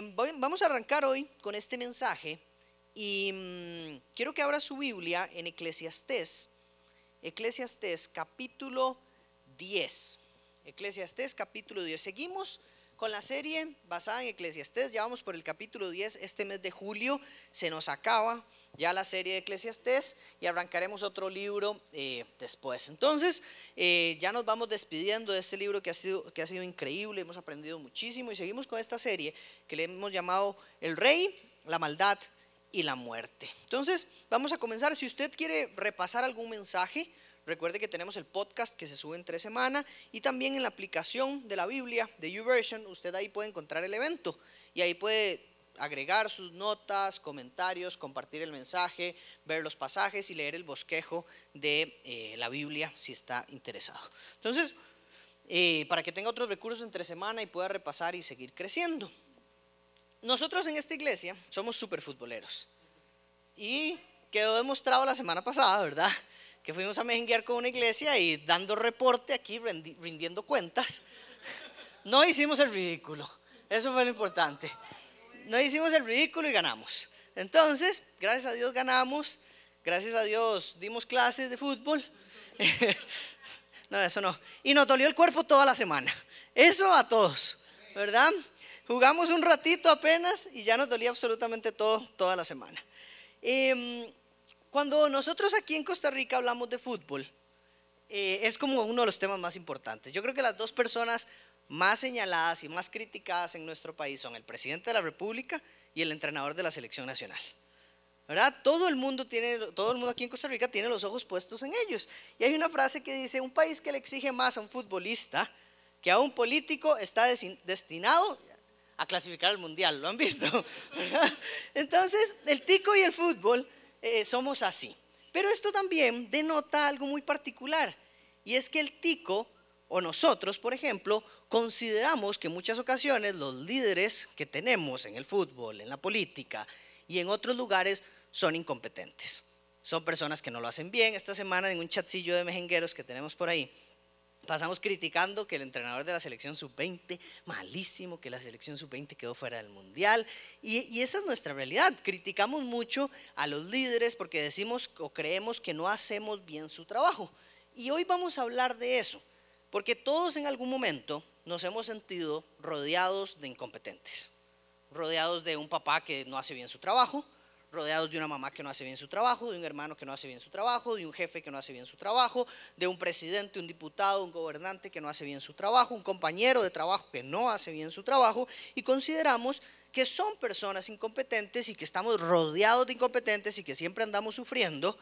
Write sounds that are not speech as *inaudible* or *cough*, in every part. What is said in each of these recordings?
Eh, vamos a arrancar hoy con este mensaje y mm, quiero que abra su Biblia en Eclesiastés, Eclesiastés capítulo 10. Eclesiastés capítulo 10. Seguimos con la serie basada en Eclesiastés. Ya vamos por el capítulo 10. Este mes de julio se nos acaba ya la serie de Eclesiastés y arrancaremos otro libro eh, después. Entonces, eh, ya nos vamos despidiendo de este libro que ha, sido, que ha sido increíble. Hemos aprendido muchísimo y seguimos con esta serie que le hemos llamado El Rey, la Maldad y la Muerte. Entonces, vamos a comenzar. Si usted quiere repasar algún mensaje, Recuerde que tenemos el podcast que se sube en tres semanas y también en la aplicación de la Biblia de YouVersion, usted ahí puede encontrar el evento y ahí puede agregar sus notas, comentarios, compartir el mensaje, ver los pasajes y leer el bosquejo de eh, la Biblia si está interesado. Entonces, eh, para que tenga otros recursos entre semana y pueda repasar y seguir creciendo. Nosotros en esta iglesia somos súper futboleros y quedó demostrado la semana pasada, ¿verdad? que fuimos a mejenguear con una iglesia y dando reporte aquí, rindiendo cuentas. *laughs* No hicimos el ridículo, eso fue lo importante. No hicimos el ridículo y ganamos. Entonces, gracias a Dios ganamos, gracias a Dios dimos clases de fútbol. *laughs* No, eso no. Y nos dolió el cuerpo toda la semana. Eso a todos, ¿verdad? Jugamos un ratito apenas y ya nos dolía absolutamente todo toda la semana. Eh, cuando nosotros aquí en Costa Rica hablamos de fútbol, eh, es como uno de los temas más importantes. Yo creo que las dos personas más señaladas y más criticadas en nuestro país son el presidente de la República y el entrenador de la selección nacional. ¿verdad? Todo el mundo tiene, todo el mundo aquí en Costa Rica tiene los ojos puestos en ellos. Y hay una frase que dice, un país que le exige más a un futbolista que a un político está destinado a clasificar al mundial. ¿Lo han visto? *laughs* Entonces, el tico y el fútbol eh, somos así. Pero esto también denota algo muy particular, y es que el tico, o nosotros, por ejemplo, consideramos que en muchas ocasiones los líderes que tenemos en el fútbol, en la política y en otros lugares son incompetentes. Son personas que no lo hacen bien. Esta semana en un chatcillo de mejengueros que tenemos por ahí, pasamos criticando que el entrenador de la selección sub-20, malísimo, que la selección sub-20 quedó fuera del mundial. Y, esa es nuestra realidad. Criticamos mucho a los líderes porque decimos o creemos que no hacemos bien su trabajo. Y hoy vamos a hablar de eso, porque todos en algún momento nos hemos sentido rodeados de incompetentes, rodeados de un papá que no hace bien su trabajo, rodeados de una mamá que no hace bien su trabajo, de un hermano que no hace bien su trabajo, de un jefe que no hace bien su trabajo, de un presidente, un diputado, un gobernante que no hace bien su trabajo, un compañero de trabajo que no hace bien su trabajo, y consideramos que son personas incompetentes y que estamos rodeados de incompetentes y que siempre andamos sufriendo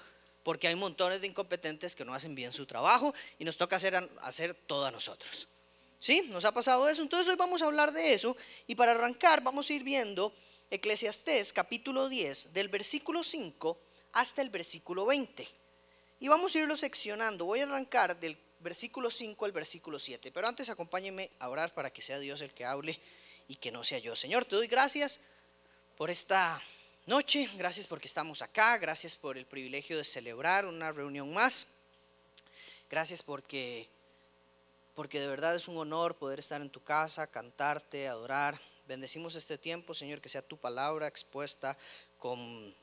porque hay montones de incompetentes que no hacen bien su trabajo y nos toca hacer, hacer todo a nosotros. ¿Sí? ¿Nos ha pasado eso? Entonces hoy vamos a hablar de eso y para arrancar vamos a ir viendo Eclesiastés capítulo 10, del versículo 5 hasta el versículo 20. Y vamos a irlo seccionando. Voy a arrancar del versículo 5 al versículo 7. Pero antes acompáñenme a orar para que sea Dios el que hable y que no sea yo. Señor, te doy gracias por esta noche. Gracias porque estamos acá. Gracias por el privilegio de celebrar una reunión más. Gracias porque porque de verdad es un honor poder estar en tu casa, cantarte, adorar, Bendecimos este tiempo, Señor, que sea tu palabra expuesta con,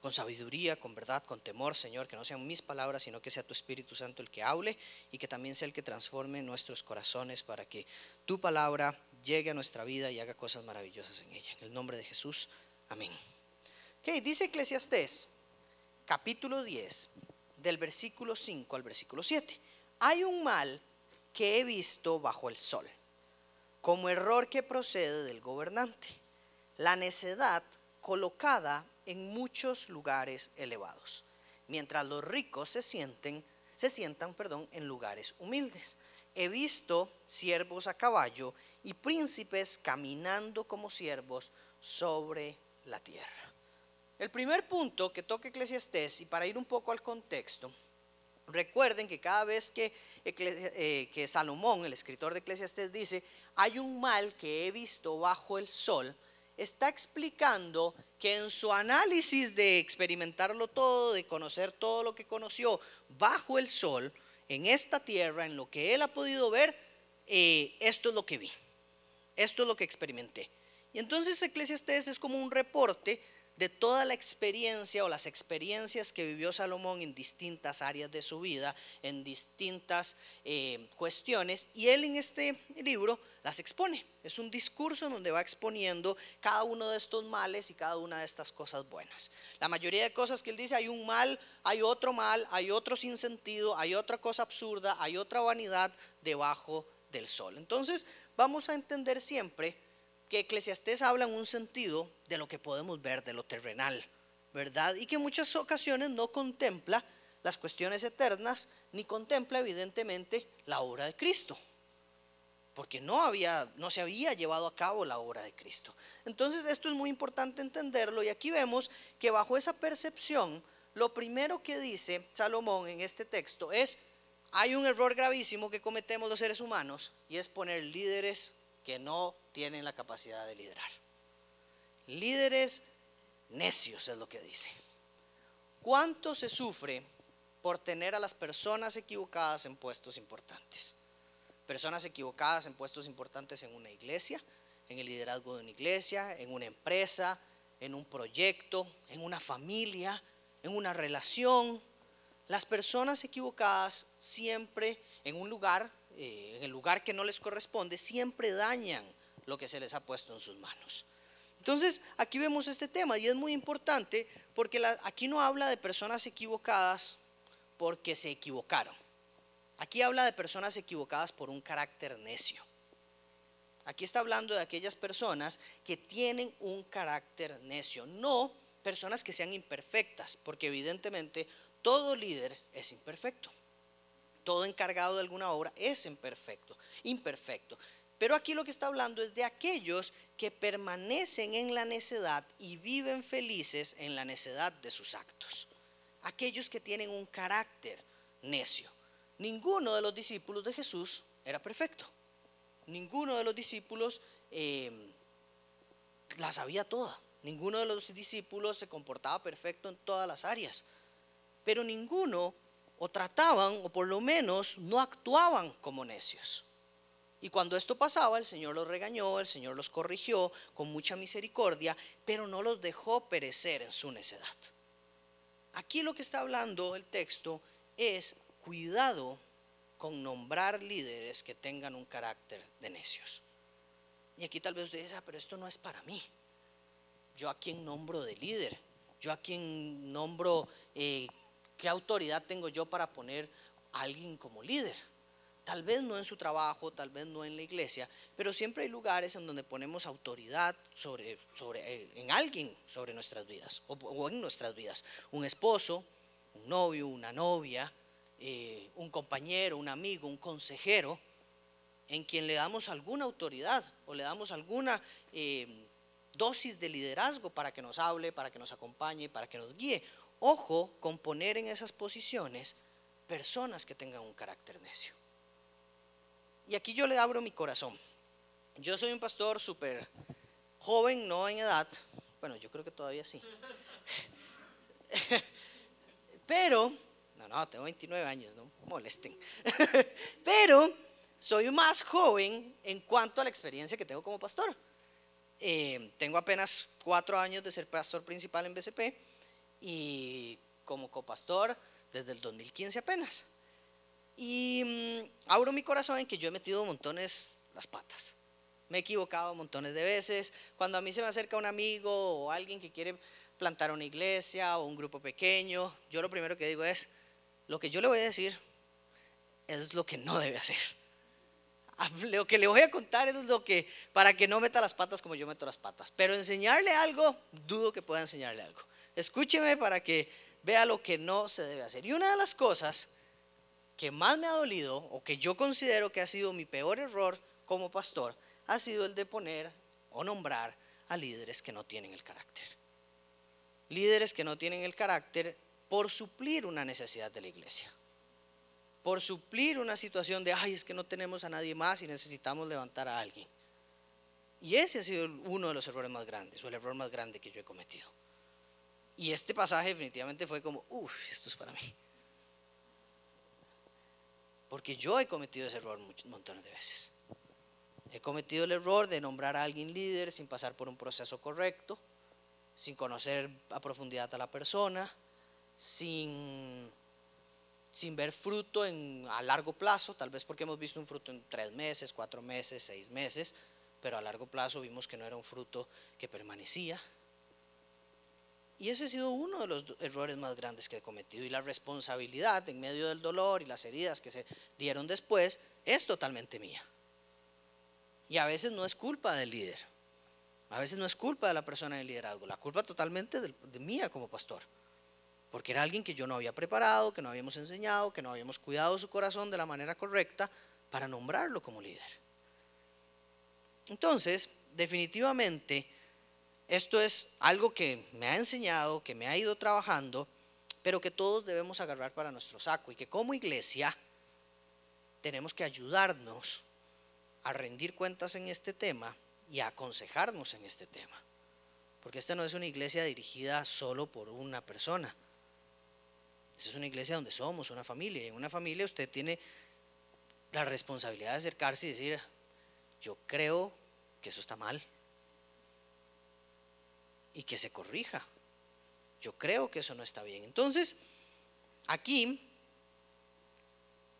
con sabiduría, con verdad, con temor, Señor, que no sean mis palabras, sino que sea tu Espíritu Santo el que hable y que también sea el que transforme nuestros corazones para que tu palabra llegue a nuestra vida y haga cosas maravillosas en ella. En el nombre de Jesús, amén. Dice Eclesiastés, capítulo 10, del versículo 5 al versículo 7. Hay un mal que he visto bajo el sol como error que procede del gobernante, la necedad colocada en muchos lugares elevados, mientras los ricos se sienten se sientan, perdón, en lugares humildes. He visto siervos a caballo y príncipes caminando como siervos sobre la tierra. El primer punto que toca Eclesiastés, y para ir un poco al contexto, recuerden que cada vez que, eh, que Salomón, el escritor de Eclesiastés, dice, hay un mal que he visto bajo el sol, está explicando que en su análisis de experimentarlo todo, de conocer todo lo que conoció bajo el sol, en esta tierra, en lo que él ha podido ver, eh, esto es lo que vi, esto es lo que experimenté. Y entonces Eclesiastés es como un reporte de toda la experiencia o las experiencias que vivió Salomón en distintas áreas de su vida, en distintas eh, cuestiones, y él en este libro las expone. Es un discurso donde va exponiendo cada uno de estos males y cada una de estas cosas buenas. La mayoría de cosas que él dice, hay un mal, hay otro mal, hay otro sinsentido, hay otra cosa absurda, hay otra vanidad debajo del sol. Entonces vamos a entender siempre que Eclesiastés habla en un sentido de lo que podemos ver, de lo terrenal, ¿verdad? Y que en muchas ocasiones no contempla las cuestiones eternas, ni contempla evidentemente la obra de Cristo, porque no, había, no se había llevado a cabo la obra de Cristo. Entonces esto es muy importante entenderlo y aquí vemos que bajo esa percepción, lo primero que dice Salomón en este texto es, hay un error gravísimo que cometemos los seres humanos y es poner líderes que no tienen la capacidad de liderar. Líderes necios es lo que dice. ¿Cuánto se sufre por tener a las personas equivocadas en puestos importantes? Personas equivocadas en puestos importantes en una iglesia, en el liderazgo de una iglesia, en una empresa, en un proyecto, en una familia, en una relación. Las personas equivocadas siempre en un lugar eh, en el lugar que no les corresponde, siempre dañan lo que se les ha puesto en sus manos. Entonces, aquí vemos este tema y es muy importante porque aquí no habla de personas equivocadas porque se equivocaron. Aquí habla de personas equivocadas por un carácter necio. Aquí está hablando de aquellas personas que tienen un carácter necio, no personas que sean imperfectas, porque evidentemente todo líder es imperfecto todo encargado de alguna obra es imperfecto, imperfecto. Pero aquí lo que está hablando es de aquellos que permanecen en la necedad y viven felices en la necedad de sus actos. Aquellos que tienen un carácter necio. Ninguno de los discípulos de Jesús era perfecto. Ninguno de los discípulos eh, la sabía toda. Ninguno de los discípulos se comportaba perfecto en todas las áreas. Pero ninguno o trataban o por lo menos no actuaban como necios. Y cuando esto pasaba, el Señor los regañó, el Señor los corrigió con mucha misericordia, pero no los dejó perecer en su necedad. Aquí lo que está hablando el texto es cuidado con nombrar líderes que tengan un carácter de necios. Y aquí tal vez usted dice, ah, pero esto no es para mí. Yo a quien nombro de líder, yo a quien nombro eh, ¿Qué autoridad tengo yo para poner a alguien como líder? Tal vez no en su trabajo, tal vez no en la iglesia, pero siempre hay lugares en donde ponemos autoridad sobre, eh, en alguien sobre nuestras vidas o, en nuestras vidas. Un esposo, un novio, una novia, eh, un compañero, un amigo, un consejero, en quien le damos alguna autoridad o le damos alguna eh, dosis de liderazgo para que nos hable, para que nos acompañe, para que nos guíe Ojo con poner en esas posiciones personas que tengan un carácter necio. Y aquí yo le abro mi corazón. Yo soy un pastor súper joven, no en edad. Bueno, yo creo que todavía sí. *laughs* Pero, no, no, tengo 29 años, no molesten. *laughs* Pero soy más joven en cuanto a la experiencia que tengo como pastor. Eh, tengo apenas cuatro años de ser pastor principal en BCP y como copastor desde el 2015 apenas. Y mm, abro mi corazón en que yo he metido montones las patas. Me he equivocado montones de veces. Cuando a mí se me acerca un amigo o alguien que quiere plantar una iglesia o un grupo pequeño, yo lo primero que digo es, lo que yo le voy a decir es lo que no debe hacer. *laughs* Lo que le voy a contar es lo que, para que no meta las patas como yo meto las patas. Pero enseñarle algo, dudo que pueda enseñarle algo. Escúcheme para que vea lo que no se debe hacer. Y una de las cosas que más me ha dolido o que yo considero que ha sido mi peor error como pastor ha sido el de poner o nombrar a líderes que no tienen el carácter. Líderes que no tienen el carácter por suplir una necesidad de la iglesia. Por suplir una situación de, ay, es que no tenemos a nadie más y necesitamos levantar a alguien. Y ese ha sido uno de los errores más grandes, o el error más grande que yo he cometido. Y este pasaje definitivamente fue como, uff, esto es para mí. Porque yo he cometido ese error muchos montones de veces. He cometido el error de nombrar a alguien líder sin pasar por un proceso correcto, sin conocer a profundidad a la persona, sin, sin ver fruto en, a largo plazo, tal vez porque hemos visto un fruto en tres meses, cuatro meses, seis meses, pero a largo plazo vimos que no era un fruto que permanecía. Y ese ha sido uno de los errores más grandes que he cometido. Y la responsabilidad en medio del dolor y las heridas que se dieron después es totalmente mía. Y a veces no es culpa del líder. A veces no es culpa de la persona del liderazgo. La culpa totalmente de, de mía como pastor. Porque era alguien que yo no había preparado, que no habíamos enseñado, que no habíamos cuidado su corazón de la manera correcta para nombrarlo como líder. Entonces, definitivamente, esto es algo que me ha enseñado, que me ha ido trabajando, pero que todos debemos agarrar para nuestro saco y que como iglesia tenemos que ayudarnos a rendir cuentas en este tema y a aconsejarnos en este tema. Porque esta no es una iglesia dirigida solo por una persona. Es una iglesia donde somos una familia. Y en una familia usted tiene la responsabilidad de acercarse y decir, yo creo que eso está mal y que se corrija. Yo creo que eso no está bien. Entonces, aquí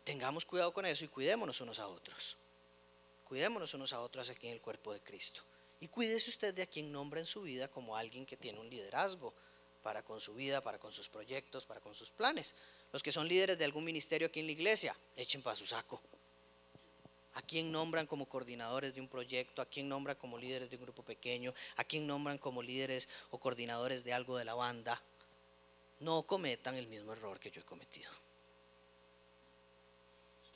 tengamos cuidado con eso y cuidémonos unos a otros. Cuidémonos unos a otros aquí en el cuerpo de Cristo. Y cuídese usted de a quien nombra en su vida como alguien que tiene un liderazgo para con su vida, para con sus proyectos, para con sus planes. Los que son líderes de algún ministerio aquí en la iglesia, echen para su saco a quién nombran como coordinadores de un proyecto, a quién nombran como líderes de un grupo pequeño, a quién nombran como líderes o coordinadores de algo de la banda, no cometan el mismo error que yo he cometido.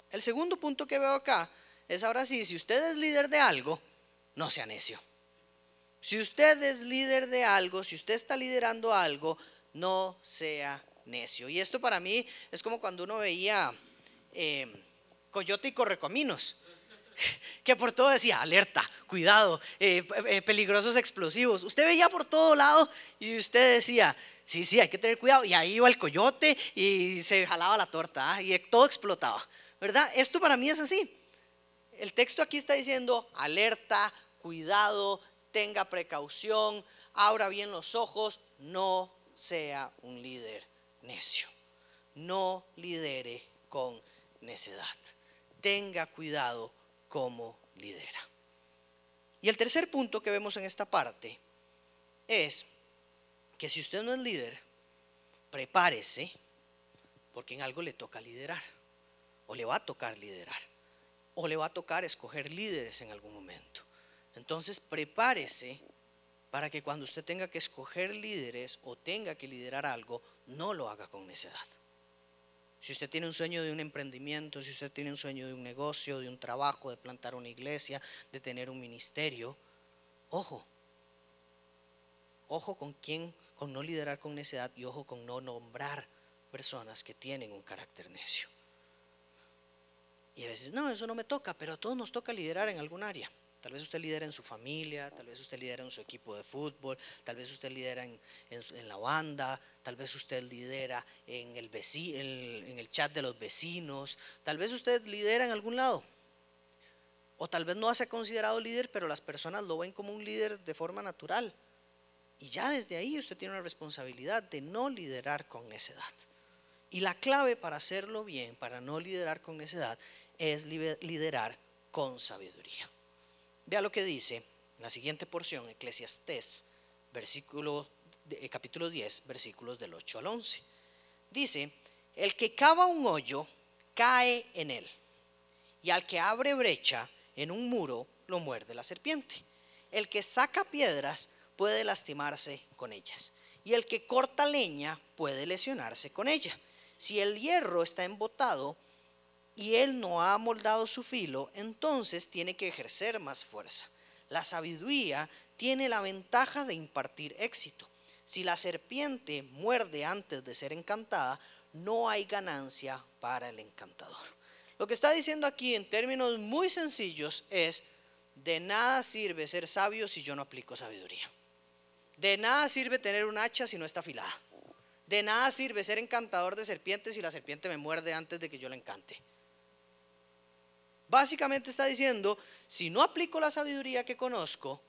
El segundo punto que veo acá es ahora sí, si usted es líder de algo, no sea necio. Si usted es líder de algo, si usted está liderando algo, no sea necio. Y esto para mí es como cuando uno veía eh, Coyote y Correcaminos que por todo decía, alerta, cuidado, eh, eh, peligrosos explosivos. Usted veía por todo lado y usted decía, sí, sí, hay que tener cuidado. Y ahí iba el coyote y se jalaba la torta ¿ah? y todo explotaba. ¿Verdad? Esto para mí es así. El texto aquí está diciendo, alerta, cuidado, tenga precaución, abra bien los ojos, no sea un líder necio. No lidere con necedad. Tenga cuidado como lidera. Y el tercer punto que vemos en esta parte es que si usted no es líder, prepárese porque en algo le toca liderar, o le va a tocar liderar, o le va a tocar escoger líderes en algún momento. Entonces prepárese para que cuando usted tenga que escoger líderes o tenga que liderar algo, no lo haga con necedad. Si usted tiene un sueño de un emprendimiento, si usted tiene un sueño de un negocio, de un trabajo, de plantar una iglesia, de tener un ministerio, ojo. Ojo con quién, con no liderar con necedad y ojo con no nombrar personas que tienen un carácter necio. Y a veces, no, eso no me toca, pero a todos nos toca liderar en algún área. Tal vez usted lidera en su familia, tal vez usted lidera en su equipo de fútbol, tal vez usted lidera en, la banda, tal vez usted lidera en el, en el chat de los vecinos, tal vez usted lidera en algún lado. O tal vez no se considerado líder, pero las personas lo ven como un líder de forma natural. Y ya desde ahí usted tiene una responsabilidad de no liderar con necedad. Y la clave para hacerlo bien, para no liderar con necedad, es liderar con sabiduría. Vea lo que dice la siguiente porción, Eclesiastés, versículo, eh, capítulo 10, versículos del 8 al 11. Dice, el que cava un hoyo cae en él, y al que abre brecha en un muro lo muerde la serpiente. El que saca piedras puede lastimarse con ellas, y el que corta leña puede lesionarse con ella. Si el hierro está embotado, y él no ha moldado su filo, entonces tiene que ejercer más fuerza. La sabiduría tiene la ventaja de impartir éxito. Si la serpiente muerde antes de ser encantada, no hay ganancia para el encantador. Lo que está diciendo aquí en términos muy sencillos es, de nada sirve ser sabio si yo no aplico sabiduría. De nada sirve tener un hacha si no está afilada. De nada sirve ser encantador de serpientes si la serpiente me muerde antes de que yo la encante. Básicamente está diciendo, si no aplico la sabiduría que conozco,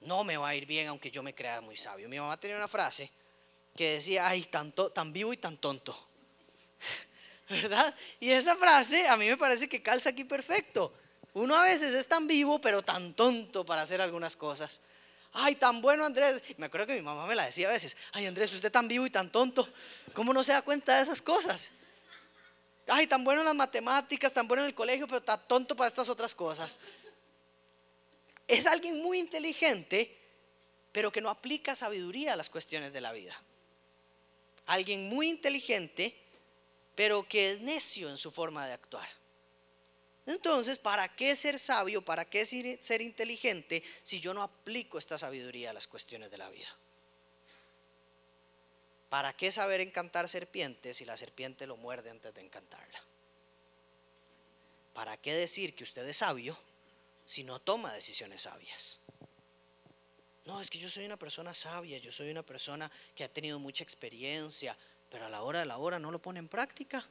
no me va a ir bien aunque yo me crea muy sabio. Mi mamá tenía una frase que decía, ay, tan, tan vivo y tan tonto. *laughs* ¿Verdad? Y esa frase a mí me parece que calza aquí perfecto. Uno a veces es tan vivo, pero tan tonto para hacer algunas cosas. Ay, tan bueno Andrés. Me acuerdo que mi mamá me la decía a veces. Ay, Andrés, usted tan vivo y tan tonto. ¿Cómo no se da cuenta de esas cosas? Ay, tan bueno en las matemáticas, tan bueno en el colegio, pero tan tonto para estas otras cosas. Es alguien muy inteligente, pero que no aplica sabiduría a las cuestiones de la vida. Alguien muy inteligente, pero que es necio en su forma de actuar. Entonces, ¿para qué ser sabio? ¿Para qué ser inteligente si yo no aplico esta sabiduría a las cuestiones de la vida? ¿Para qué saber encantar serpientes si la serpiente lo muerde antes de encantarla? ¿Para qué decir que usted es sabio si no toma decisiones sabias? No, es que yo soy una persona sabia, yo soy una persona que ha tenido mucha experiencia, pero a la hora de la hora no lo pone en práctica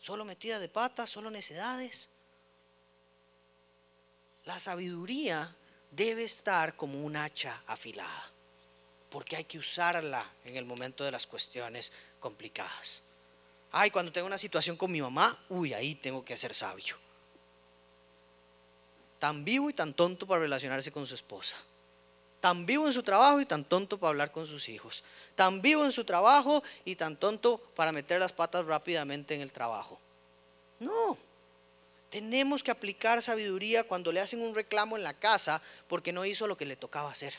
solo metida de patas, solo necedades. La sabiduría debe estar como un hacha afilada, porque hay que usarla en el momento de las cuestiones complicadas. Ay, cuando tengo una situación con mi mamá, uy, ahí tengo que ser sabio. Tan vivo y tan tonto para relacionarse con su esposa. Tan vivo en su trabajo y tan tonto para hablar con sus hijos. Tan vivo en su trabajo y tan tonto para meter las patas rápidamente en el trabajo. No. Tenemos que aplicar sabiduría cuando le hacen un reclamo en la casa porque no hizo lo que le tocaba hacer.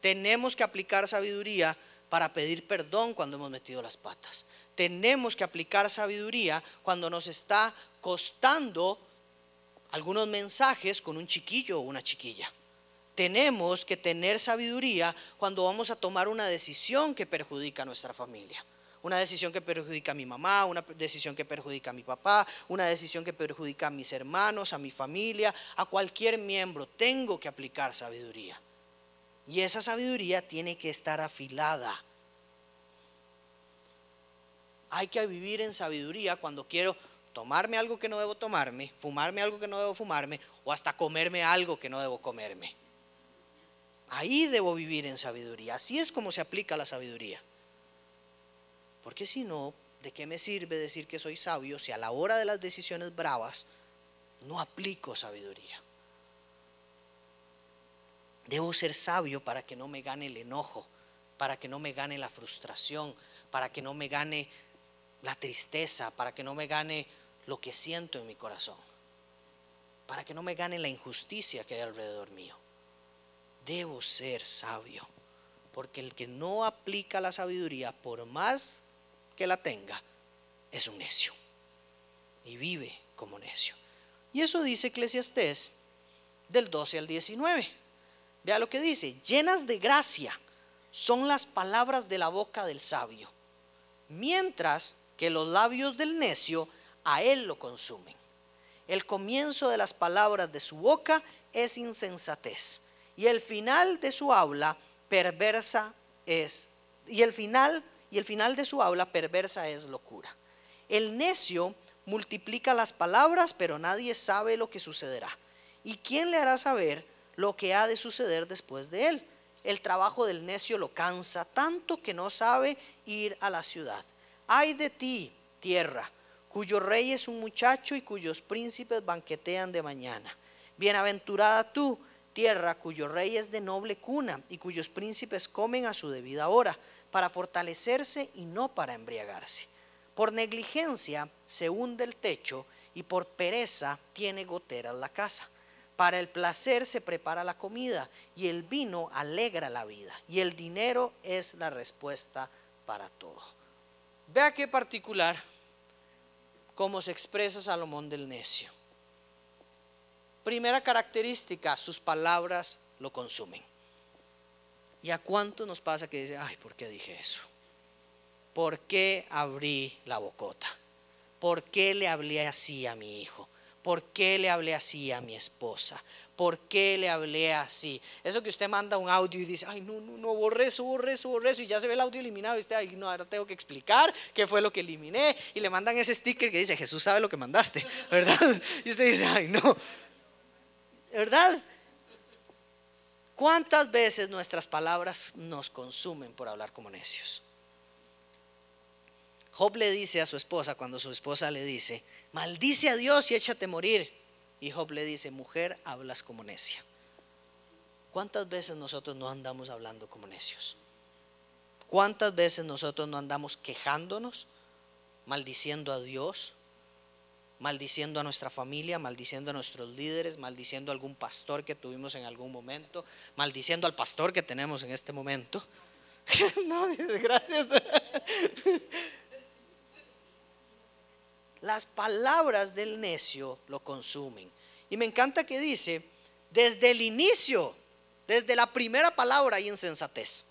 Tenemos que aplicar sabiduría para pedir perdón cuando hemos metido las patas. Tenemos que aplicar sabiduría cuando nos está costando algunos mensajes con un chiquillo o una chiquilla tenemos que tener sabiduría cuando vamos a tomar una decisión que perjudica a nuestra familia. Una decisión que perjudica a mi mamá, una decisión que perjudica a mi papá, una decisión que perjudica a mis hermanos, a mi familia, a cualquier miembro. Tengo que aplicar sabiduría. Y esa sabiduría tiene que estar afilada. Hay que vivir en sabiduría cuando quiero tomarme algo que no debo tomarme, fumarme algo que no debo fumarme o hasta comerme algo que no debo comerme. Ahí debo vivir en sabiduría. Así es como se aplica la sabiduría. Porque si no, ¿de qué me sirve decir que soy sabio si a la hora de las decisiones bravas no aplico sabiduría? Debo ser sabio para que no me gane el enojo, para que no me gane la frustración, para que no me gane la tristeza, para que no me gane lo que siento en mi corazón, para que no me gane la injusticia que hay alrededor mío debo ser sabio. Porque el que no aplica la sabiduría, por más que la tenga, es un necio. Y vive como necio. Y eso dice Eclesiastés del 12 al 19. Vea lo que dice, llenas de gracia son las palabras de la boca del sabio, mientras que los labios del necio a él lo consumen. El comienzo de las palabras de su boca es insensatez y el final de su habla perversa es y el final y el final de su habla perversa es locura. El necio multiplica las palabras, pero nadie sabe lo que sucederá. ¿Y quién le hará saber lo que ha de suceder después de él? El trabajo del necio lo cansa tanto que no sabe ir a la ciudad. Ay de ti, tierra, cuyo rey es un muchacho y cuyos príncipes banquetean de mañana. Bienaventurada tú, tierra cuyo rey es de noble cuna y cuyos príncipes comen a su debida hora, para fortalecerse y no para embriagarse. Por negligencia se hunde el techo y por pereza tiene goteras la casa. Para el placer se prepara la comida y el vino alegra la vida y el dinero es la respuesta para todo. Vea qué particular cómo se expresa Salomón del necio. Primera característica, sus palabras lo consumen. ¿Y a cuánto nos pasa que dice, ay, ¿por qué dije eso? ¿Por qué abrí la bocota? ¿Por qué le hablé así a mi hijo? ¿Por qué le hablé así a mi esposa? ¿Por qué le hablé así? Eso que usted manda un audio y dice, ay, no, no, no, borré eso, borré eso, borré eso, y ya se ve el audio eliminado, y usted, ay, no, ahora tengo que explicar qué fue lo que eliminé, y le mandan ese sticker que dice, Jesús sabe lo que mandaste, *laughs* ¿verdad? Y usted dice, ay, no, ¿verdad? ¿Cuántas veces nuestras palabras nos consumen por hablar como necios? Job le dice a su esposa, cuando su esposa le dice, maldice a Dios y échate a morir. Y Job le dice, mujer, hablas como necia. ¿Cuántas veces nosotros no andamos hablando como necios? ¿Cuántas veces nosotros no andamos quejándonos, maldiciendo a Dios, maldiciendo a nuestra familia, maldiciendo a nuestros líderes, maldiciendo a algún pastor que tuvimos en algún momento, maldiciendo al pastor que tenemos en este momento? *laughs* no, gracias. Las palabras del necio lo consumen. Y me encanta que dice, desde el inicio, desde la primera palabra hay insensatez.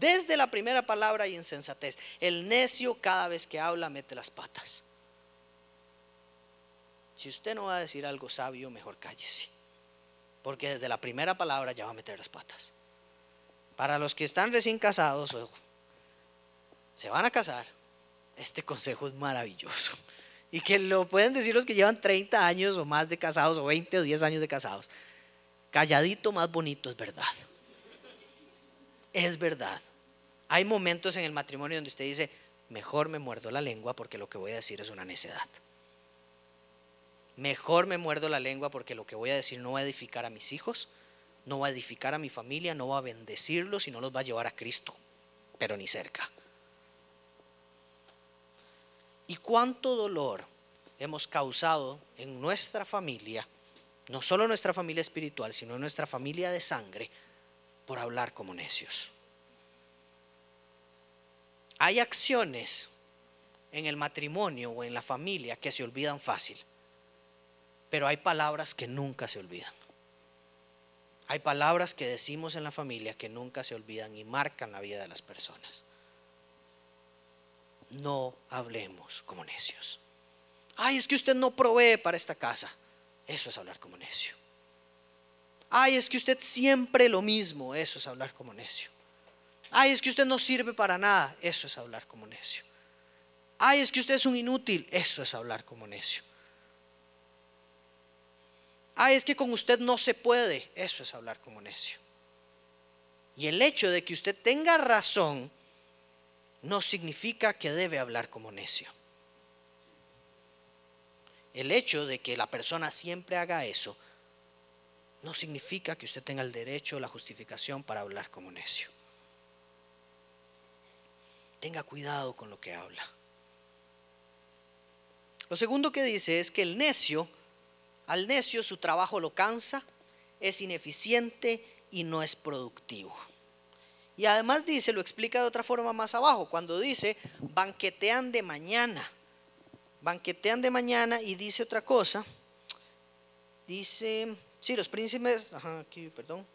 Desde la primera palabra hay insensatez. El necio cada vez que habla mete las patas. Si usted no va a decir algo sabio, mejor cállese. Porque desde la primera palabra ya va a meter las patas. Para los que están recién casados, se van a casar, este consejo es maravilloso. Y que lo pueden decir los que llevan 30 años o más de casados, o 20 o 10 años de casados. Calladito más bonito es verdad. Es verdad. Hay momentos en el matrimonio donde usted dice, mejor me muerdo la lengua porque lo que voy a decir es una necedad. Mejor me muerdo la lengua porque lo que voy a decir no va a edificar a mis hijos, no va a edificar a mi familia, no va a bendecirlos y no los va a llevar a Cristo, pero ni cerca. Y cuánto dolor hemos causado en nuestra familia, no solo nuestra familia espiritual, sino nuestra familia de sangre, por hablar como necios. Hay acciones en el matrimonio o en la familia que se olvidan fácil, pero hay palabras que nunca se olvidan. Hay palabras que decimos en la familia que nunca se olvidan y marcan la vida de las personas no hablemos como necios. Ay, es que usted no provee para esta casa. Eso es hablar como necio. Ay, es que usted siempre lo mismo. Eso es hablar como necio. Ay, es que usted no sirve para nada. Eso es hablar como necio. Ay, es que usted es un inútil. Eso es hablar como necio. Ay, es que con usted no se puede. Eso es hablar como necio. Y el hecho de que usted tenga razón no significa que debe hablar como necio. El hecho de que la persona siempre haga eso no significa que usted tenga el derecho o la justificación para hablar como necio. Tenga cuidado con lo que habla. Lo segundo que dice es que el necio, al necio su trabajo lo cansa, es ineficiente y no es productivo. Y además dice, lo explica de otra forma más abajo, cuando dice, banquetean de mañana. Banquetean de mañana y dice otra cosa. Dice, sí, los príncipes, ajá, aquí, perdón.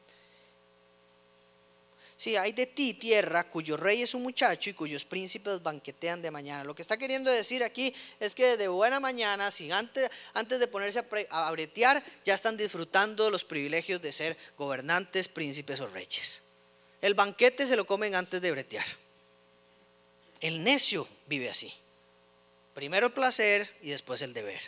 Sí, hay de ti tierra cuyo rey es un muchacho y cuyos príncipes banquetean de mañana. Lo que está queriendo decir aquí es que de buena mañana, sin antes, antes de ponerse a, a bretear, ya están disfrutando los privilegios de ser gobernantes, príncipes o reyes. El banquete se lo comen antes de bretear. El necio vive así. Primero el placer y después el deber.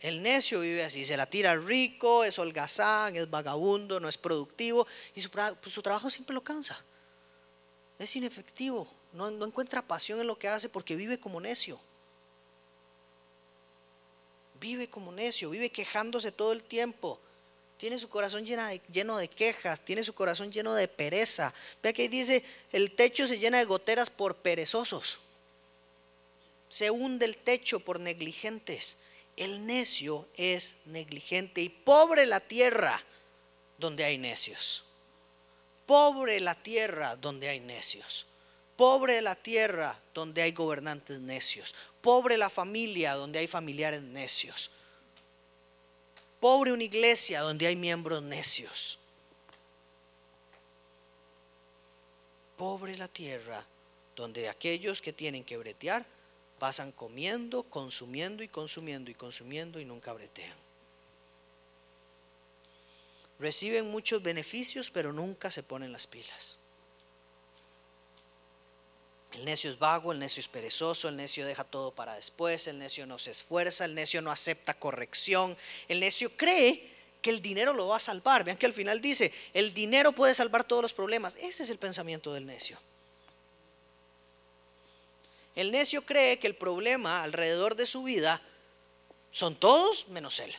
El necio vive así, se la tira rico, es holgazán, es vagabundo, no es productivo y su, pues, trabajo siempre lo cansa. Es inefectivo, no, no encuentra pasión en lo que hace porque vive como necio. Vive como necio, vive quejándose todo el tiempo tiene su corazón lleno de quejas, tiene su corazón lleno de pereza. Vea que ahí dice, el techo se llena de goteras por perezosos. Se hunde el techo por negligentes. El necio es negligente y pobre la tierra donde hay necios. Pobre la tierra donde hay necios. Pobre la tierra donde hay gobernantes necios. Pobre la familia donde hay familiares necios. Pobre una iglesia donde hay miembros necios. Pobre la tierra donde aquellos que tienen que bretear pasan comiendo, consumiendo y consumiendo y consumiendo y nunca bretean. reciben muchos beneficios, pero nunca se ponen las pilas. El necio es vago, el necio es perezoso, el necio deja todo para después, el necio no se esfuerza, el necio no acepta corrección, el necio cree que el dinero lo va a salvar. Vean que al final dice, el dinero puede salvar todos los problemas. Ese es el pensamiento del necio. El necio cree que el problema alrededor de su vida son todos menos él.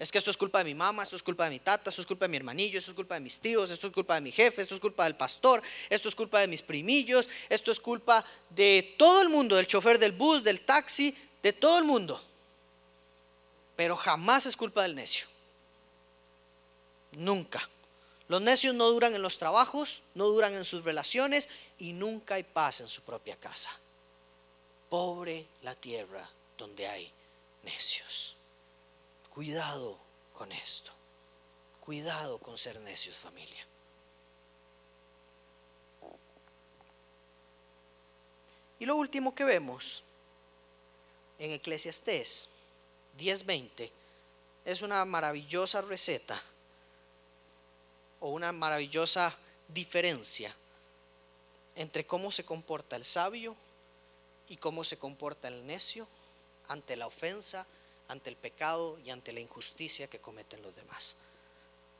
Es que esto es culpa de mi mamá, esto es culpa de mi tata, esto es culpa de mi hermanillo, esto es culpa de mis tíos, esto es culpa de mi jefe, esto es culpa del pastor, esto es culpa de mis primillos, esto es culpa de todo el mundo, del chofer del bus, del taxi, de todo el mundo. Pero jamás es culpa del necio. Nunca. Los necios no duran en los trabajos, no duran en sus relaciones y nunca hay paz en su propia casa. Pobre la tierra donde hay necios. Cuidado con esto. Cuidado con ser necios, familia. Y lo último que vemos en Eclesiastés 10:20 es una maravillosa receta o una maravillosa diferencia entre cómo se comporta el sabio y cómo se comporta el necio ante la ofensa, ante el pecado y ante la injusticia que cometen los demás.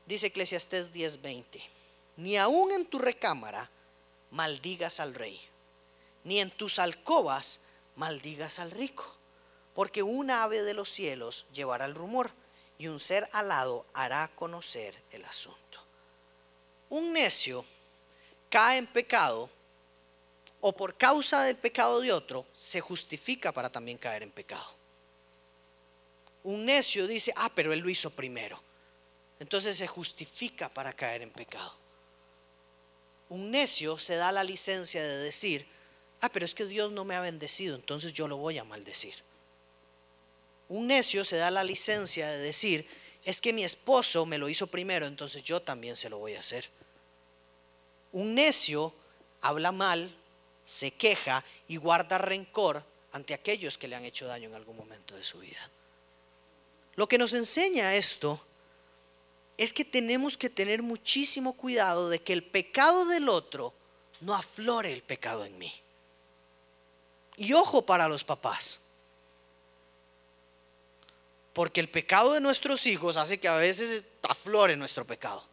Dice Eclesiastés 10:20, ni aun en tu recámara maldigas al rey, ni en tus alcobas maldigas al rico, porque un ave de los cielos llevará el rumor y un ser alado hará conocer el asunto. Un necio cae en pecado o por causa del pecado de otro se justifica para también caer en pecado. Un necio dice, ah, pero él lo hizo primero. Entonces se justifica para caer en pecado. Un necio se da la licencia de decir, ah, pero es que Dios no me ha bendecido, entonces yo lo voy a maldecir. Un necio se da la licencia de decir, es que mi esposo me lo hizo primero, entonces yo también se lo voy a hacer. Un necio habla mal, se queja y guarda rencor ante aquellos que le han hecho daño en algún momento de su vida. Lo que nos enseña esto es que tenemos que tener muchísimo cuidado de que el pecado del otro no aflore el pecado en mí. Y ojo para los papás. Porque el pecado de nuestros hijos hace que a veces aflore nuestro pecado.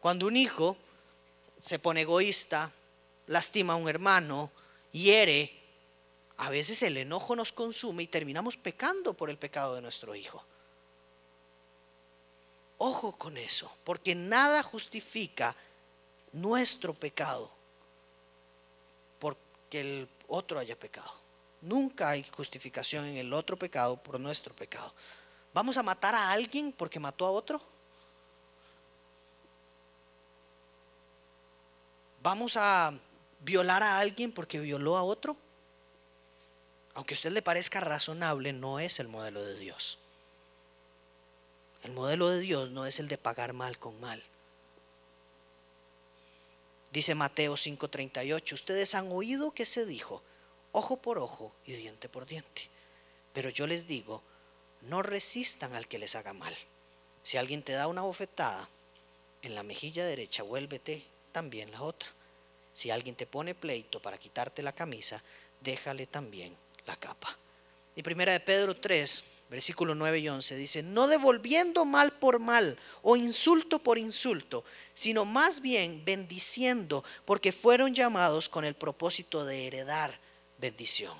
Cuando un hijo se pone egoísta, lastima a un hermano, hiere, a veces el enojo nos consume y terminamos pecando por el pecado de nuestro hijo. Ojo con eso, porque nada justifica nuestro pecado porque el otro haya pecado. Nunca hay justificación en el otro pecado por nuestro pecado. ¿Vamos a matar a alguien porque mató a otro? ¿Vamos a violar a alguien porque violó a otro? Aunque a usted le parezca razonable, no es el modelo de Dios. El modelo de Dios no es el de pagar mal con mal. Dice Mateo 5:38, ustedes han oído que se dijo, ojo por ojo y diente por diente. Pero yo les digo, no resistan al que les haga mal. Si alguien te da una bofetada en la mejilla derecha, vuélvete también la otra. Si alguien te pone pleito para quitarte la camisa, déjale también la capa. Y primera de Pedro 3, versículo 9 y 11 dice, no devolviendo mal por mal o insulto por insulto, sino más bien bendiciendo, porque fueron llamados con el propósito de heredar bendición.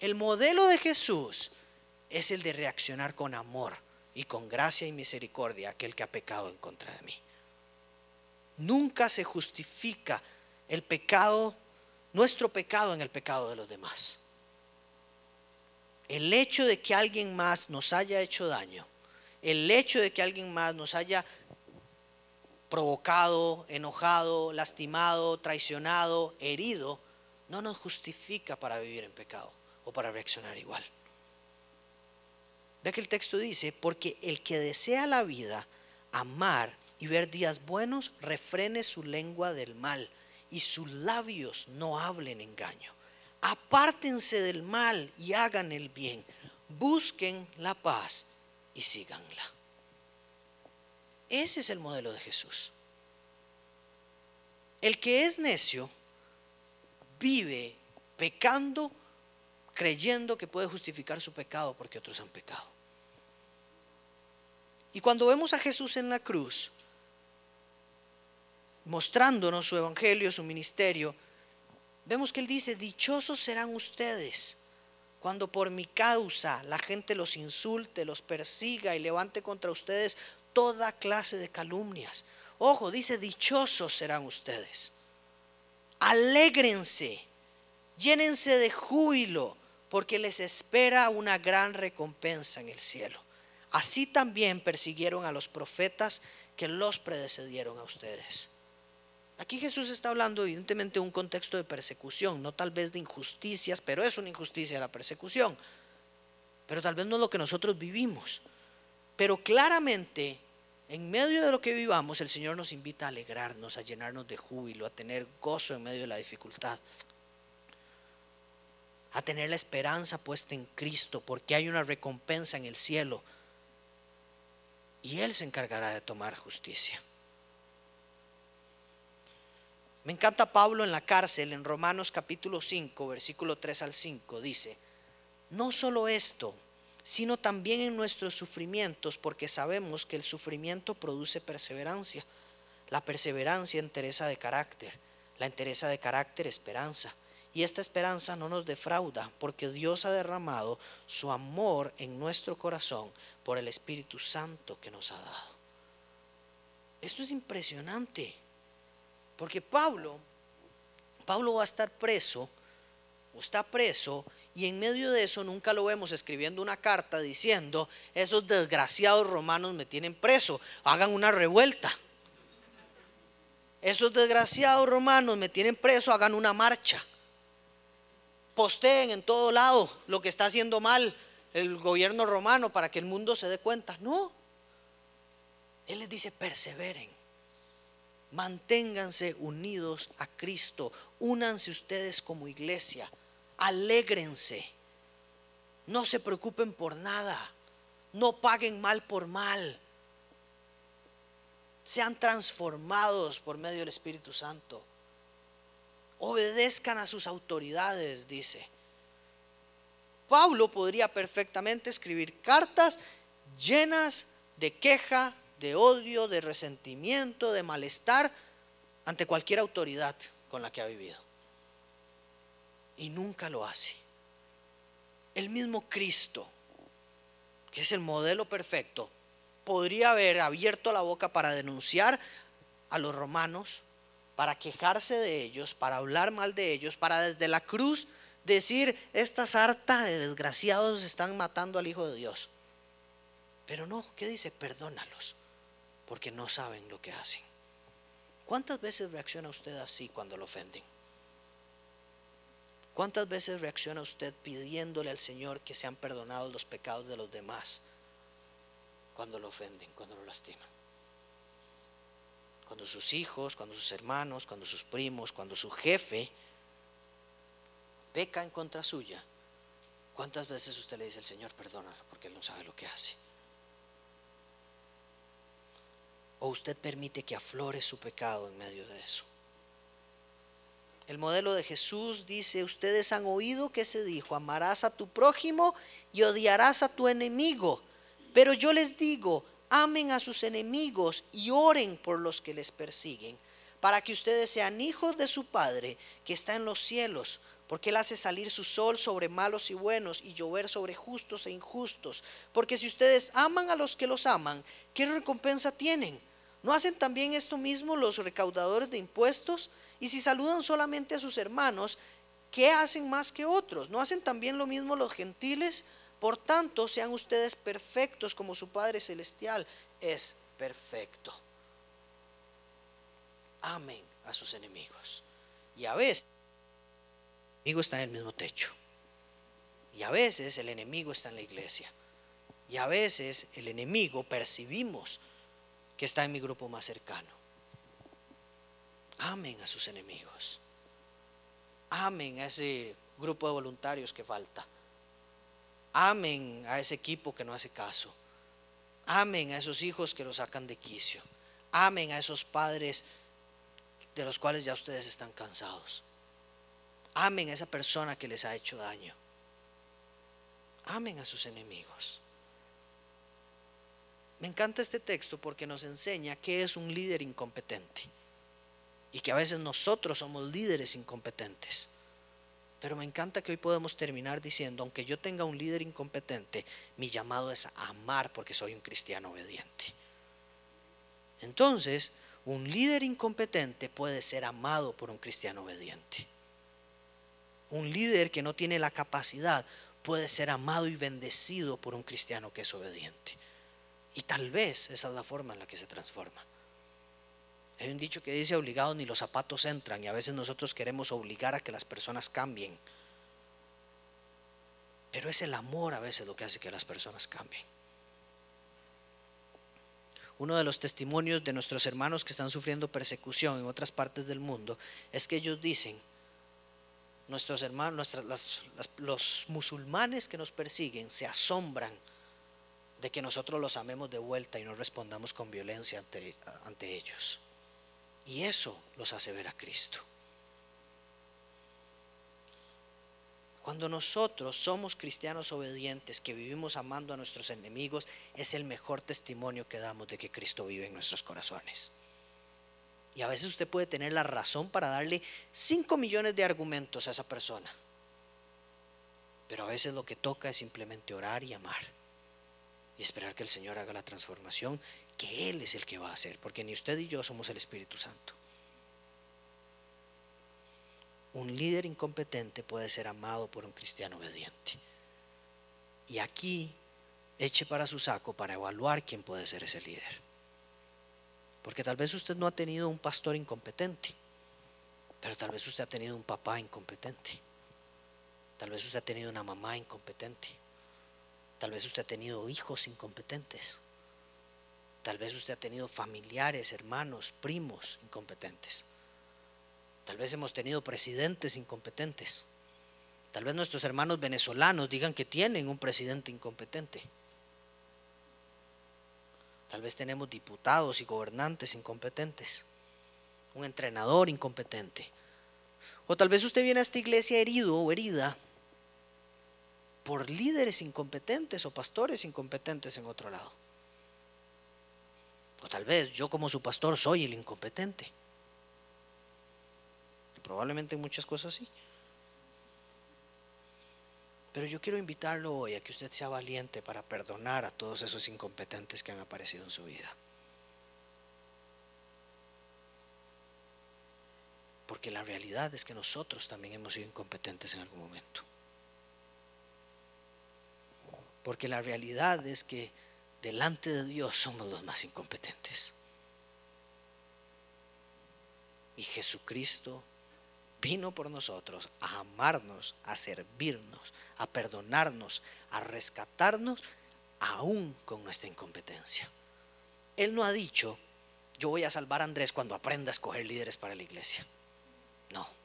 El modelo de Jesús es el de reaccionar con amor y con gracia y misericordia a aquel que ha pecado en contra de mí. Nunca se justifica el pecado, nuestro pecado en el pecado de los demás el hecho de que alguien más nos haya hecho daño, el hecho de que alguien más nos haya provocado, enojado, lastimado, traicionado, herido, no nos justifica para vivir en pecado o para reaccionar igual. Ve que el texto dice, porque el que desea la vida, amar y ver días buenos, refrene su lengua del mal y sus labios no hablen engaño apártense del mal y hagan el bien, busquen la paz y síganla. Ese es el modelo de Jesús. El que es necio vive pecando, creyendo que puede justificar su pecado porque otros han pecado. Y cuando vemos a Jesús en la cruz, mostrándonos su evangelio, su ministerio, vemos que Él dice, dichosos serán ustedes cuando por mi causa la gente los insulte, los persiga y levante contra ustedes toda clase de calumnias. Ojo, dice, dichosos serán ustedes. Alégrense, llénense de júbilo, porque les espera una gran recompensa en el cielo. Así también persiguieron a los profetas que los predecedieron a ustedes. Aquí Jesús está hablando evidentemente de un contexto de persecución, no tal vez de injusticias, pero es una injusticia la persecución. Pero tal vez no lo que nosotros vivimos. Pero claramente, en medio de lo que vivamos, el Señor nos invita a alegrarnos, a llenarnos de júbilo, a tener gozo en medio de la dificultad, a tener la esperanza puesta en Cristo, porque hay una recompensa en el cielo. Y Él se encargará de tomar justicia. Me encanta Pablo en la cárcel, en Romanos capítulo 5, versículo 3 al 5, dice, no solo esto, sino también en nuestros sufrimientos, porque sabemos que el sufrimiento produce perseverancia, la perseverancia entereza de carácter, la entereza de carácter esperanza, y esta esperanza no nos defrauda, porque Dios ha derramado su amor en nuestro corazón por el Espíritu Santo que nos ha dado. Esto es impresionante. Porque Pablo, Pablo va a estar preso, está preso, y en medio de eso nunca lo vemos escribiendo una carta diciendo, esos desgraciados romanos me tienen preso, hagan una revuelta. Esos desgraciados romanos me tienen preso, hagan una marcha. Posteen en todo lado lo que está haciendo mal el gobierno romano para que el mundo se dé cuenta. No. Él les dice, perseveren. Manténganse unidos a Cristo. Únanse ustedes como iglesia. Alégrense. No se preocupen por nada. No paguen mal por mal. Sean transformados por medio del Espíritu Santo. Obedezcan a sus autoridades, dice. Pablo podría perfectamente escribir cartas llenas de queja, de odio, de resentimiento, de malestar ante cualquier autoridad con la que ha vivido. Y nunca lo hace. El mismo Cristo, que es el modelo perfecto, podría haber abierto la boca para denunciar a los romanos, para quejarse de ellos, para hablar mal de ellos, para desde la cruz decir, esta sarta de desgraciados están matando al Hijo de Dios. Pero no, ¿qué dice? Perdónalos porque no saben lo que hacen. ¿Cuántas veces reacciona usted así cuando lo ofenden? ¿Cuántas veces reacciona usted pidiéndole al Señor que sean perdonados los pecados de los demás cuando lo ofenden, cuando lo lastiman? Cuando sus hijos, cuando sus hermanos, cuando sus primos, cuando su jefe peca en contra suya, ¿cuántas veces usted le dice al Señor, perdónalo porque Él no sabe lo que hace? O usted permite que aflore su pecado en medio de eso. El modelo de Jesús dice, ustedes han oído que se dijo, amarás a tu prójimo y odiarás a tu enemigo. Pero yo les digo, amen a sus enemigos y oren por los que les persiguen, para que ustedes sean hijos de su Padre que está en los cielos, porque Él hace salir su sol sobre malos y buenos y llover sobre justos e injustos. Porque si ustedes aman a los que los aman, ¿qué recompensa tienen? ¿No hacen también esto mismo los recaudadores de impuestos? Y si saludan solamente a sus hermanos, ¿qué hacen más que otros? ¿No hacen también lo mismo los gentiles? Por tanto, sean ustedes perfectos como su Padre Celestial es perfecto. Amen a sus enemigos. Y a veces el enemigo está en el mismo techo. Y a veces el enemigo está en la iglesia. Y a veces el enemigo percibimos que está en mi grupo más cercano. Amen a sus enemigos. Amen a ese grupo de voluntarios que falta. Amen a ese equipo que no hace caso. Amen a esos hijos que los sacan de quicio. Amen a esos padres de los cuales ya ustedes están cansados. Amen a esa persona que les ha hecho daño. Amen a sus enemigos. Me encanta este texto porque nos enseña que es un líder incompetente y que a veces nosotros somos líderes incompetentes. Pero me encanta que hoy podemos terminar diciendo, aunque yo tenga un líder incompetente, mi llamado es amar porque soy un cristiano obediente. Entonces, un líder incompetente puede ser amado por un cristiano obediente. Un líder que no tiene la capacidad puede ser amado y bendecido por un cristiano que es obediente. Tal vez esa es la forma en la que se transforma. Hay un dicho que dice obligado ni los zapatos entran y a veces nosotros queremos obligar a que las personas cambien. Pero es el amor a veces lo que hace que las personas cambien. Uno de los testimonios de nuestros hermanos que están sufriendo persecución en otras partes del mundo es que ellos dicen, nuestros hermanos, los musulmanes que nos persiguen se asombran de que nosotros los amemos de vuelta y no respondamos con violencia ante, ante ellos. Y eso los hace ver a Cristo. Cuando nosotros somos cristianos obedientes que vivimos amando a nuestros enemigos, es el mejor testimonio que damos de que Cristo vive en nuestros corazones. Y a veces usted puede tener la razón para darle 5 millones de argumentos a esa persona. Pero a veces lo que toca es simplemente orar y amar. Y esperar que el Señor haga la transformación que Él es el que va a hacer, porque ni usted y yo somos el Espíritu Santo. Un líder incompetente puede ser amado por un cristiano obediente. Y aquí eche para su saco para evaluar quién puede ser ese líder. Porque tal vez usted no ha tenido un pastor incompetente, pero tal vez usted ha tenido un papá incompetente. Tal vez usted ha tenido una mamá incompetente. Tal vez usted ha tenido hijos incompetentes. Tal vez usted ha tenido familiares, hermanos, primos incompetentes. Tal vez hemos tenido presidentes incompetentes. Tal vez nuestros hermanos venezolanos digan que tienen un presidente incompetente. Tal vez tenemos diputados y gobernantes incompetentes. Un entrenador incompetente. O tal vez usted viene a esta iglesia herido o herida por líderes incompetentes o pastores incompetentes en otro lado. O tal vez yo como su pastor soy el incompetente. Probablemente en muchas cosas sí. Pero yo quiero invitarlo hoy a que usted sea valiente para perdonar a todos esos incompetentes que han aparecido en su vida. Porque la realidad es que nosotros también hemos sido incompetentes en algún momento. Porque la realidad es que delante de Dios somos los más incompetentes. Y Jesucristo vino por nosotros a amarnos, a servirnos, a perdonarnos, a rescatarnos, aún con nuestra incompetencia. Él no ha dicho, yo voy a salvar a Andrés cuando aprenda a escoger líderes para la iglesia. No.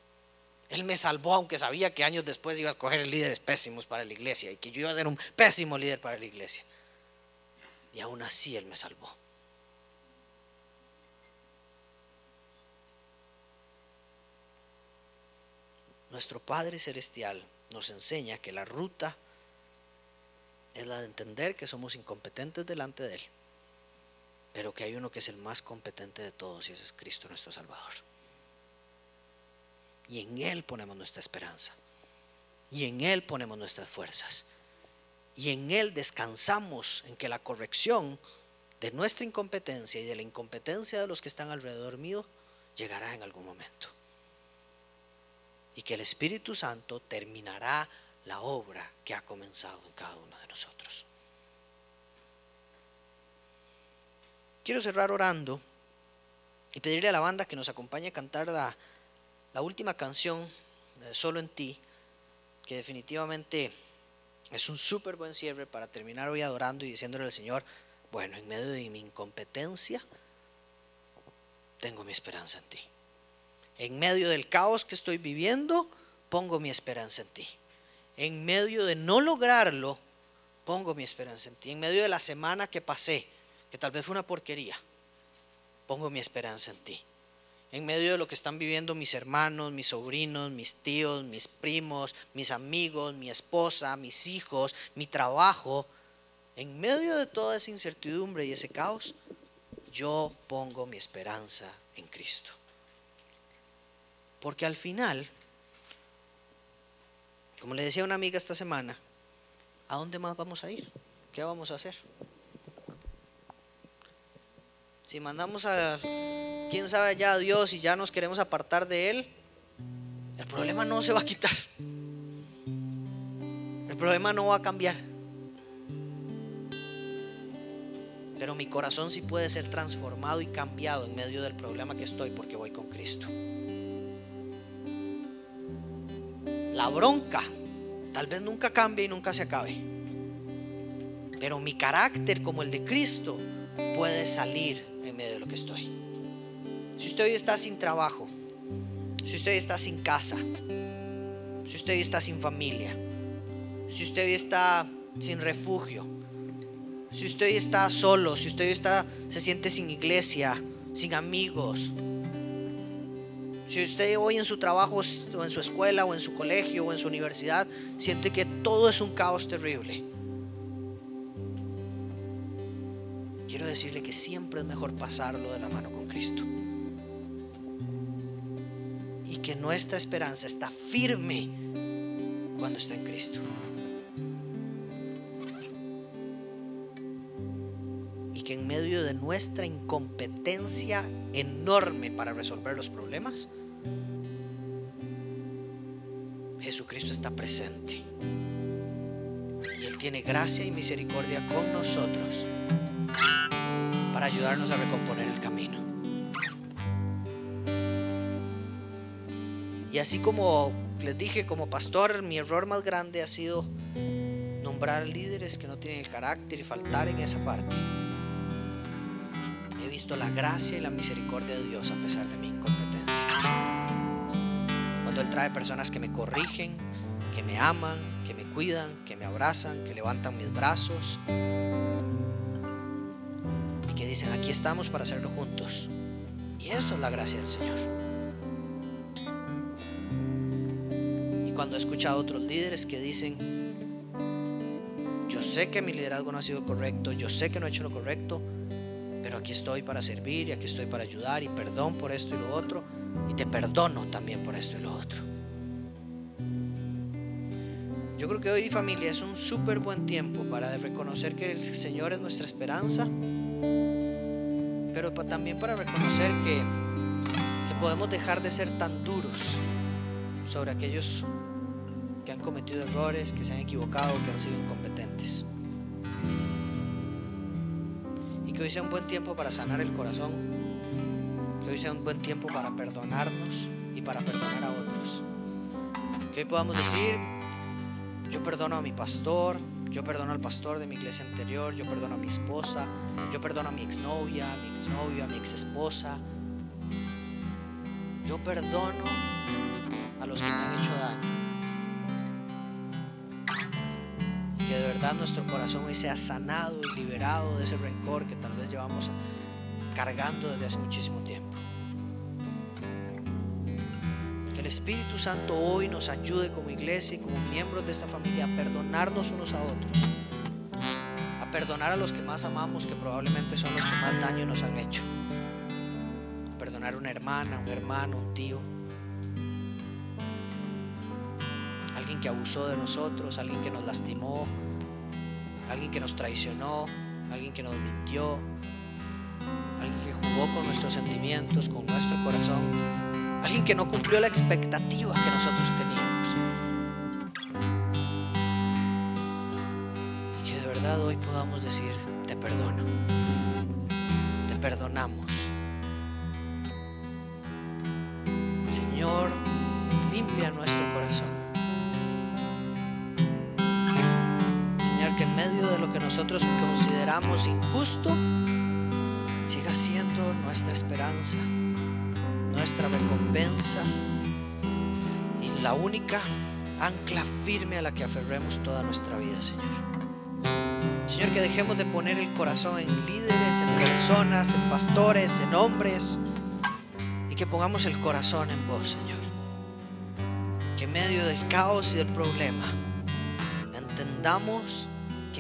Él me salvó aunque sabía que años después iba a escoger líderes pésimos para la iglesia y que yo iba a ser un pésimo líder para la iglesia. Y aún así Él me salvó. Nuestro Padre Celestial nos enseña que la ruta es la de entender que somos incompetentes delante de Él, pero que hay uno que es el más competente de todos y ese es Cristo nuestro Salvador. Y en Él ponemos nuestra esperanza. Y en Él ponemos nuestras fuerzas y en Él descansamos en que la corrección de nuestra incompetencia y de la incompetencia de los que están alrededor mío llegará en algún momento. Y que el Espíritu Santo terminará la obra que ha comenzado en cada uno de nosotros. Quiero cerrar orando y pedirle a la banda que nos acompañe a cantar la, la última canción, Solo en ti, que definitivamente es un súper buen cierre para terminar hoy adorando y diciéndole al Señor, bueno, en medio de mi incompetencia, tengo mi esperanza en ti. En medio del caos que estoy viviendo, pongo mi esperanza en ti. En medio de no lograrlo, pongo mi esperanza en ti. En medio de la semana que pasé, que tal vez fue una porquería, pongo mi esperanza en ti. En medio de lo que están viviendo mis hermanos, mis sobrinos, mis tíos, mis primos, mis amigos, mi esposa, mis hijos, mi trabajo, en medio de toda esa incertidumbre y ese caos, yo pongo mi esperanza en Cristo. Porque al final, como le decía una amiga esta semana, ¿a dónde más vamos a ir? ¿Qué vamos a hacer? Si mandamos a quién sabe ya a Dios y ya nos queremos apartar de Él, el problema no se va a quitar. El problema no va a cambiar. Pero mi corazón sí puede ser transformado y cambiado en medio del problema que estoy porque voy con Cristo. La bronca tal vez nunca cambie y nunca se acabe. Pero mi carácter como el de Cristo puede salir en medio de lo que estoy. Si usted hoy está sin trabajo, si usted hoy está sin casa, si usted hoy está sin familia, si usted hoy está sin refugio, si usted hoy está solo, si usted hoy está, se siente sin iglesia, sin amigos, si usted hoy en su trabajo o en su escuela o en su colegio o en su universidad siente que todo es un caos terrible, quiero decirle que siempre es mejor pasarlo de la mano con Cristo. Y que nuestra esperanza está firme cuando está en Cristo. Y que en medio de nuestra incompetencia enorme para resolver los problemas, Jesucristo está presente. Y Él tiene gracia y misericordia con nosotros ayudarnos a recomponer el camino. Y así como les dije como pastor, mi error más grande ha sido nombrar líderes que no tienen el carácter y faltar en esa parte. He visto la gracia y la misericordia de Dios a pesar de mi incompetencia. Cuando Él trae personas que me corrigen, que me aman, que me cuidan, que me abrazan, que levantan mis brazos, que dicen, aquí estamos para hacerlo juntos. Y eso es la gracia del Señor. Y cuando he escuchado a otros líderes que dicen, yo sé que mi liderazgo no ha sido correcto, yo sé que no he hecho lo correcto, pero aquí estoy para servir y aquí estoy para ayudar y perdón por esto y lo otro, y te perdono también por esto y lo otro. Yo creo que hoy familia es un súper buen tiempo para reconocer que el Señor es nuestra esperanza pero también para reconocer que, podemos dejar de ser tan duros sobre aquellos que han cometido errores, que se han equivocado, que han sido incompetentes. Y que hoy sea un buen tiempo para sanar el corazón, que hoy sea un buen tiempo para perdonarnos y para perdonar a otros. Que hoy podamos decir, yo perdono a mi pastor, yo perdono al pastor de mi iglesia anterior, yo perdono a mi esposa, yo perdono a mi exnovia, a mi exnovio, a mi exesposa. Yo perdono a los que me han hecho daño. Que de verdad nuestro corazón hoy sea sanado y liberado de ese rencor que tal vez llevamos cargando desde hace muchísimo tiempo. El Espíritu Santo hoy nos ayude como iglesia y como miembros de esta familia a perdonarnos unos a otros perdonar a los que más amamos, que probablemente son los que más daño nos han hecho. perdonar a una hermana, un hermano, un tío. Alguien que abusó de nosotros, alguien que nos lastimó, alguien que nos traicionó, alguien que nos mintió, alguien que jugó con nuestros sentimientos, con nuestro corazón, alguien que no cumplió la expectativa que nosotros teníamos. hoy podamos decir, te perdono, te perdonamos. Única ancla firme a la que aferremos toda nuestra vida, Señor. Señor, que dejemos de poner el corazón en líderes, en personas, en pastores, en hombres. Y que pongamos el corazón en vos, Señor. Que en medio del caos y del problema entendamos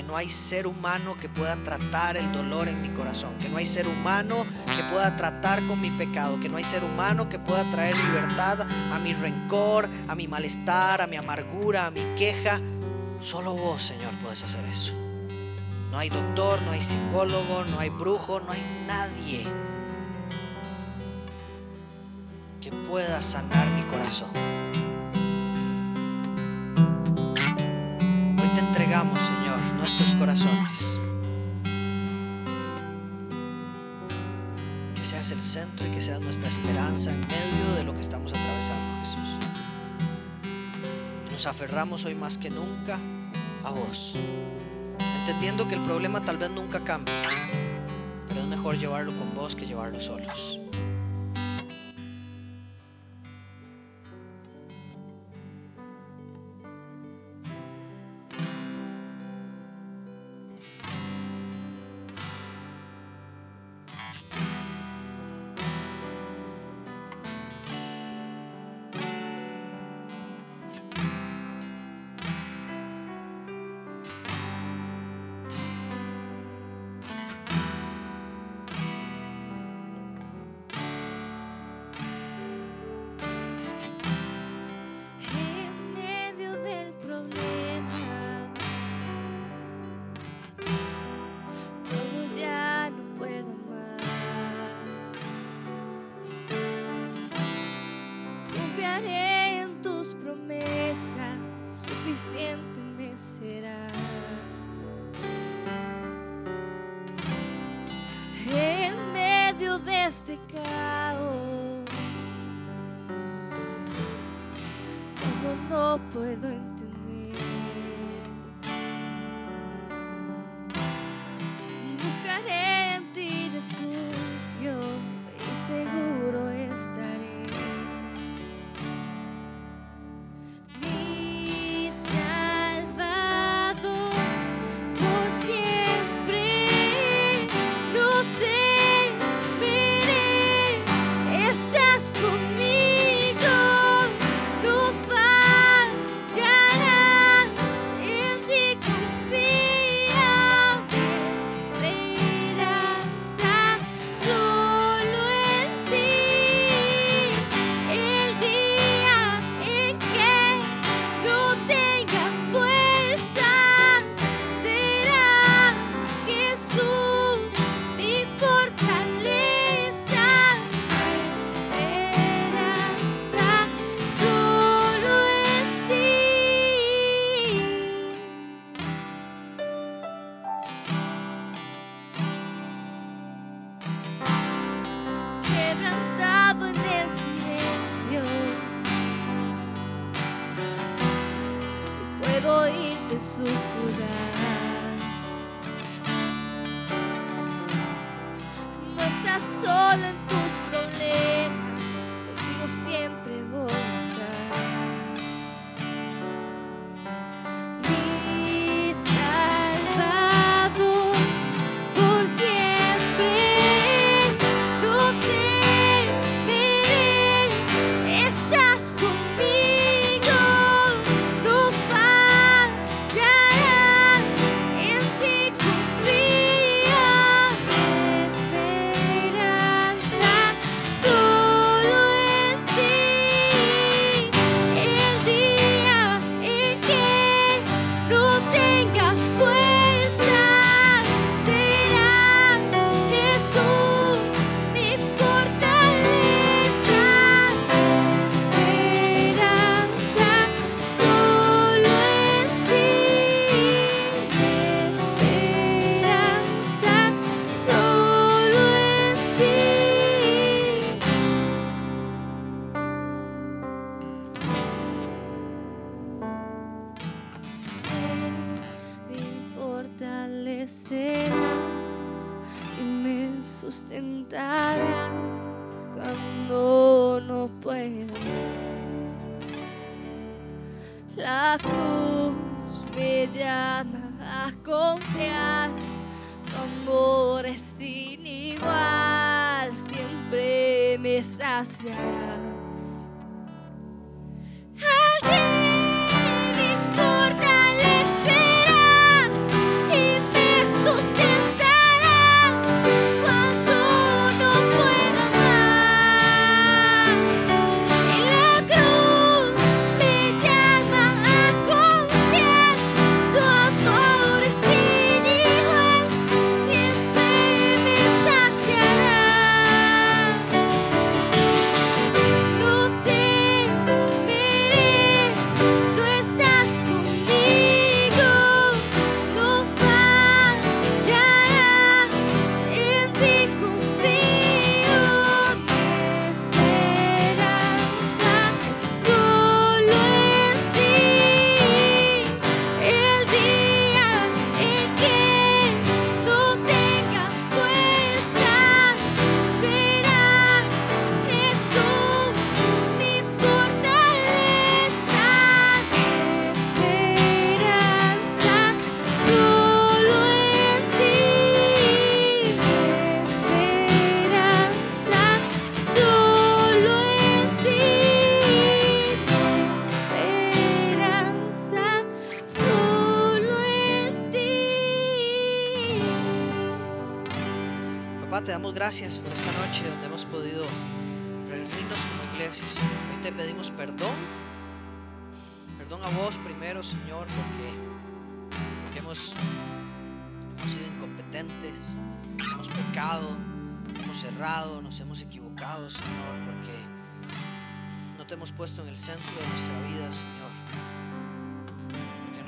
no hay ser humano que pueda tratar el dolor en mi corazón, que no hay ser humano que pueda tratar con mi pecado, que no hay ser humano que pueda traer libertad a mi rencor, a mi malestar, a mi amargura, a mi queja. Solo vos, Señor, puedes hacer eso. No hay doctor, no hay psicólogo, no hay brujo, no hay nadie que pueda sanar mi corazón. Te entregamos, Señor, nuestros corazones. Que seas el centro y que seas nuestra esperanza en medio de lo que estamos atravesando, Jesús. Nos aferramos hoy más que nunca a vos entendiendo que el problema tal vez nunca cambie, pero es mejor llevarlo con vos que llevarlo solos.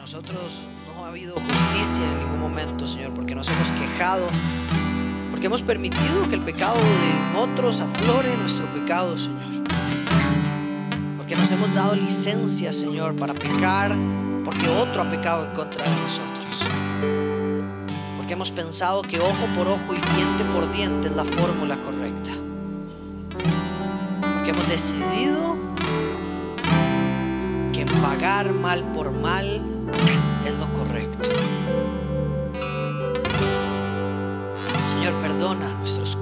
Nosotros no ha habido justicia en ningún momento, Señor, porque nos hemos quejado porque hemos permitido que el pecado de otros aflore nuestro pecado, Señor. Porque nos hemos dado licencia, Señor, para pecar, porque otro ha pecado en contra de nosotros. Porque hemos pensado que ojo por ojo y diente por diente es la fórmula correcta. Porque hemos decidido que pagar mal por mal es lo correcto. Señor, perdona nuestros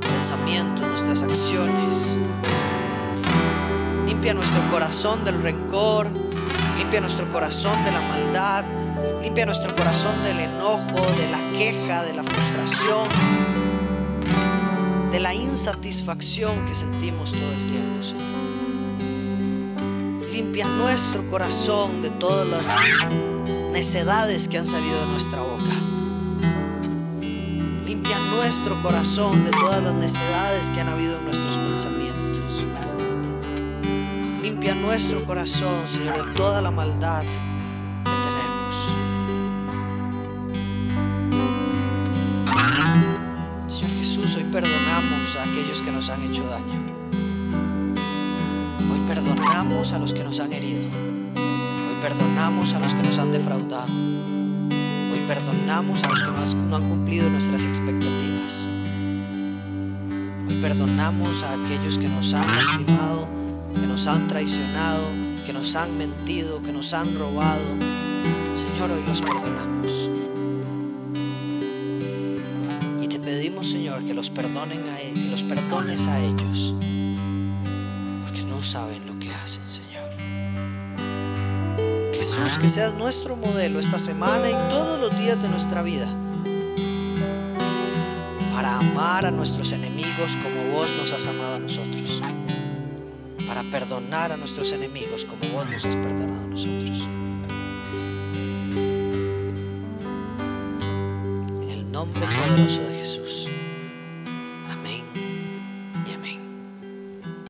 pensamientos, nuestras acciones. Limpia nuestro corazón del rencor, limpia nuestro corazón de la maldad, limpia nuestro corazón del enojo, de la queja, de la frustración, de la insatisfacción que sentimos todo el tiempo, Señor. Limpia nuestro corazón de todas las necedades que han salido de nuestra boca. Limpia nuestro corazón de todas las necedades que han habido en nuestros pensamientos. Limpia nuestro corazón, Señor, de toda la maldad que tenemos. Señor Jesús, hoy perdonamos a aquellos que nos han hecho daño. Perdonamos a los que nos han herido. Hoy perdonamos a los que nos han defraudado. Hoy perdonamos a los que no han cumplido nuestras expectativas. Hoy perdonamos a aquellos que nos han lastimado, que nos han traicionado, que nos han mentido, que nos han robado. Señor, hoy los perdonamos. Y te pedimos, Señor, que los perdonen a ellos, que los perdones a ellos, porque no saben lo Señor. Jesús, que seas nuestro modelo esta semana y todos los días de nuestra vida. Para amar a nuestros enemigos como vos nos has amado a nosotros. Para perdonar a nuestros enemigos como vos nos has perdonado a nosotros. En el nombre poderoso de Jesús.